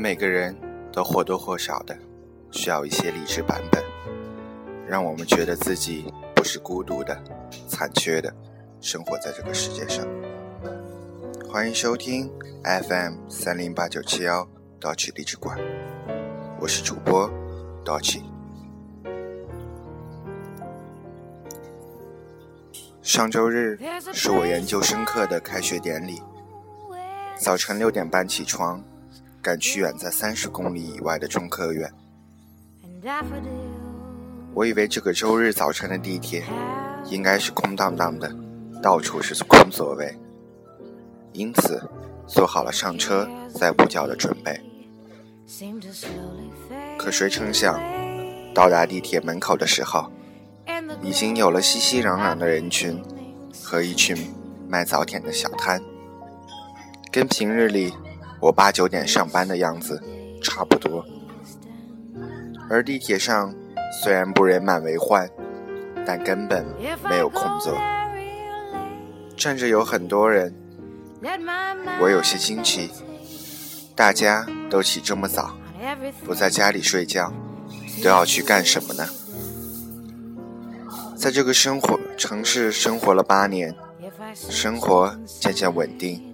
每个人都或多或少的需要一些励志版本，让我们觉得自己不是孤独的、残缺的，生活在这个世界上。欢迎收听 FM 三零八九七幺 Dochi 励志馆，我是主播 d o c。上周日是我研究生课的开学典礼，早晨六点半起床，赶去远在三十公里以外的中科院。我以为这个周日早晨的地铁应该是空荡荡的，到处是空座位。因此，做好了上车再补觉的准备。可谁成想，到达地铁门口的时候，已经有了熙熙攘攘的人群和一群卖早点的小摊，跟平日里我八九点上班的样子差不多。而地铁上虽然不人满为患，但根本没有空座，站着有很多人。我有些惊奇，大家都起这么早，不在家里睡觉，都要去干什么呢？在这个生活城市生活了八年，生活渐渐稳定，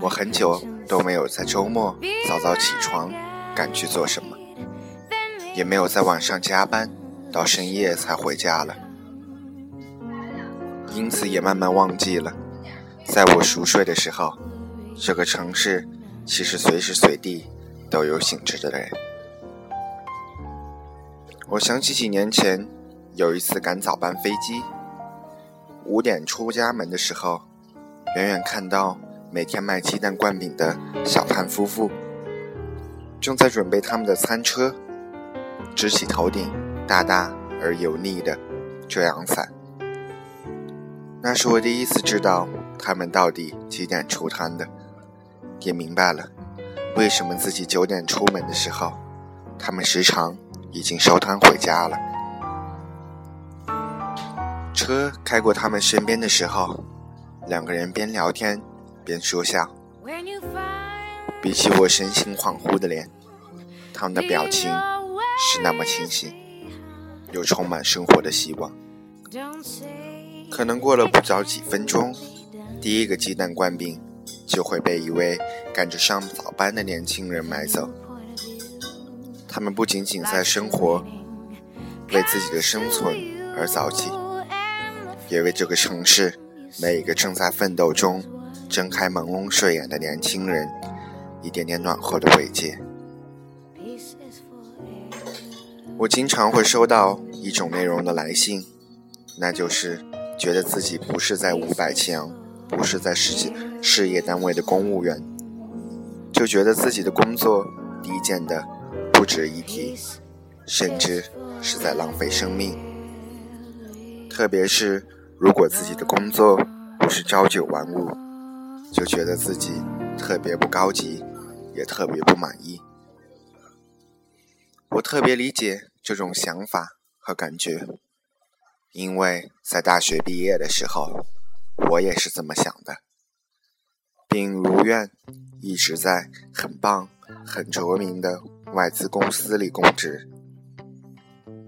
我很久都没有在周末早早起床赶去做什么，也没有在晚上加班到深夜才回家了，因此也慢慢忘记了。在我熟睡的时候，这个城市其实随时随地都有醒着的人。我想起几年前有一次赶早班飞机，五点出家门的时候，远远看到每天卖鸡蛋灌饼的小摊夫妇，正在准备他们的餐车，支起头顶大大而油腻的遮阳伞。那是我第一次知道。他们到底几点出摊的？也明白了，为什么自己九点出门的时候，他们时常已经收摊回家了。车开过他们身边的时候，两个人边聊天边说笑。比起我神情恍惚的脸，他们的表情是那么清醒，又充满生活的希望。可能过了不着几分钟。第一个鸡蛋灌饼就会被一位赶着上早班的年轻人买走。他们不仅仅在生活，为自己的生存而早起，也为这个城市每一个正在奋斗中睁开朦胧睡眼的年轻人一点点暖和的慰藉。我经常会收到一种内容的来信，那就是觉得自己不是在五百强。不是在事业事业单位的公务员，就觉得自己的工作低贱的不值一提，甚至是在浪费生命。特别是如果自己的工作不是朝九晚五，就觉得自己特别不高级，也特别不满意。我特别理解这种想法和感觉，因为在大学毕业的时候。我也是这么想的，并如愿一直在很棒、很着名的外资公司里供职。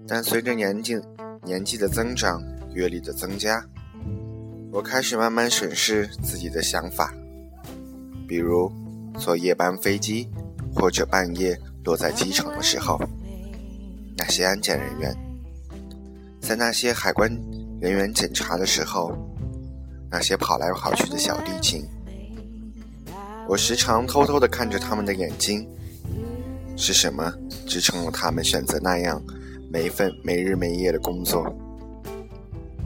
但随着年纪年纪的增长、阅历的增加，我开始慢慢审视自己的想法，比如坐夜班飞机，或者半夜落在机场的时候，那些安检人员，在那些海关人员检查的时候。那些跑来跑去的小地勤，我时常偷偷地看着他们的眼睛。是什么支撑了他们选择那样没份没日没夜的工作？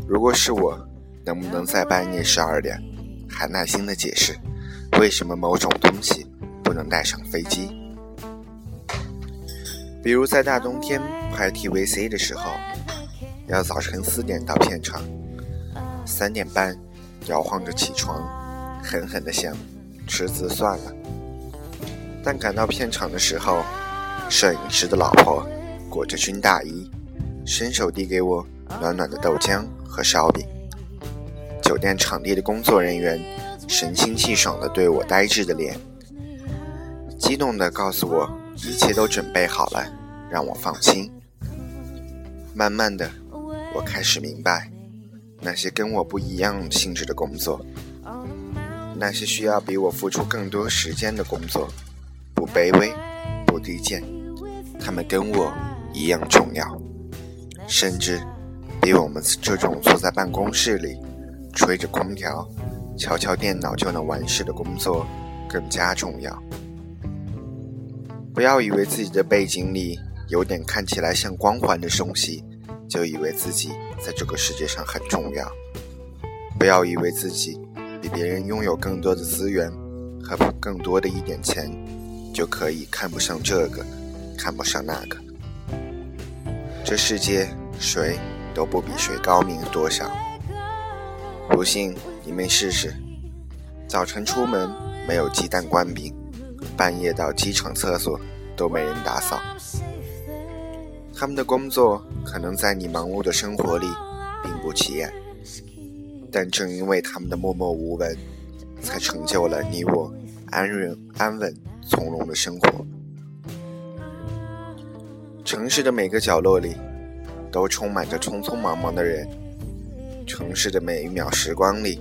如果是我，能不能在半夜十二点还耐心地解释为什么某种东西不能带上飞机？比如在大冬天拍 TVC 的时候，要早晨四点到片场，三点半。摇晃着起床，狠狠地想辞职算了。但赶到片场的时候，摄影师的老婆裹着军大衣，伸手递给我暖暖的豆浆和烧饼。酒店场地的工作人员神清气爽地对我呆滞的脸，激动地告诉我，一切都准备好了，让我放心。慢慢的，我开始明白，那些跟我不一样性质的工作，那些需要比我付出更多时间的工作，不卑微，不低贱，他们跟我一样重要，甚至比我们这种坐在办公室里，吹着空调，敲敲电脑就能完事的工作更加重要。不要以为自己的背景里有点看起来像光环的东西，就以为自己在这个世界上很重要。不要以为自己比别人拥有更多的资源和更多的一点钱，就可以看不上这个，看不上那个。这世界谁都不比谁高明多少。不信你们试试，早晨出门没有鸡蛋灌饼。半夜到机场厕所都没人打扫，他们的工作可能在你忙碌的生活里并不起眼，但正因为他们的默默无闻，才成就了你我安稳、安稳、从容的生活。城市的每个角落里，都充满着匆匆忙忙的人；城市的每一秒时光里，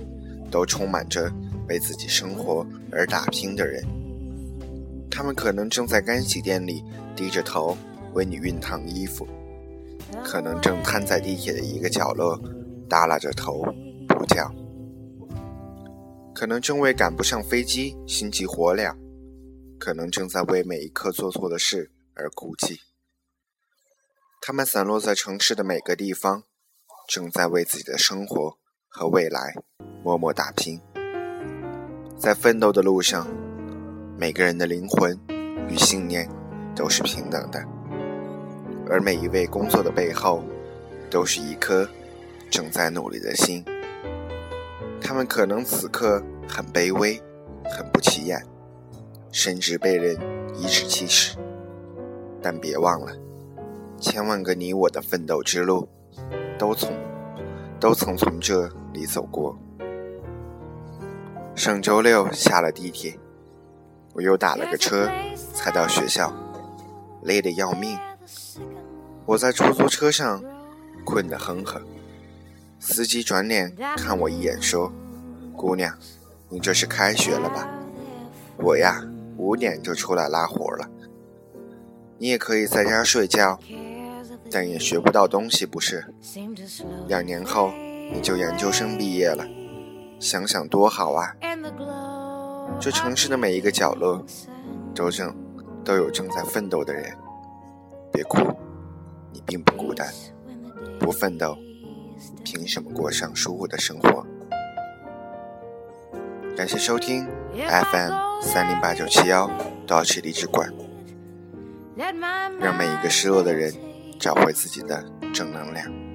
都充满着为自己生活而打拼的人。他们可能正在干洗店里低着头为你熨烫衣服，可能正瘫在地铁的一个角落耷拉着头不叫，可能正为赶不上飞机心急火燎，可能正在为每一刻做错的事而哭泣。他们散落在城市的每个地方，正在为自己的生活和未来默默打拼，在奋斗的路上。每个人的灵魂与信念都是平等的，而每一位工作的背后，都是一颗正在努力的心。他们可能此刻很卑微，很不起眼，甚至被人颐指气使，但别忘了，千万个你我的奋斗之路，都从都曾从这里走过。上周六下了地铁。我又打了个车，才到学校，累得要命。我在出租车上困得哼哼。司机转脸看我一眼，说：“姑娘，你这是开学了吧？我呀，五点就出来拉活了。你也可以在家睡觉，但也学不到东西，不是？两年后你就研究生毕业了，想想多好啊！”这城市的每一个角落，都正都有正在奋斗的人。别哭，你并不孤单。不奋斗，凭什么过上舒服的生活？感谢收听 FM 三零八九七幺道奇励志馆，让每一个失落的人找回自己的正能量。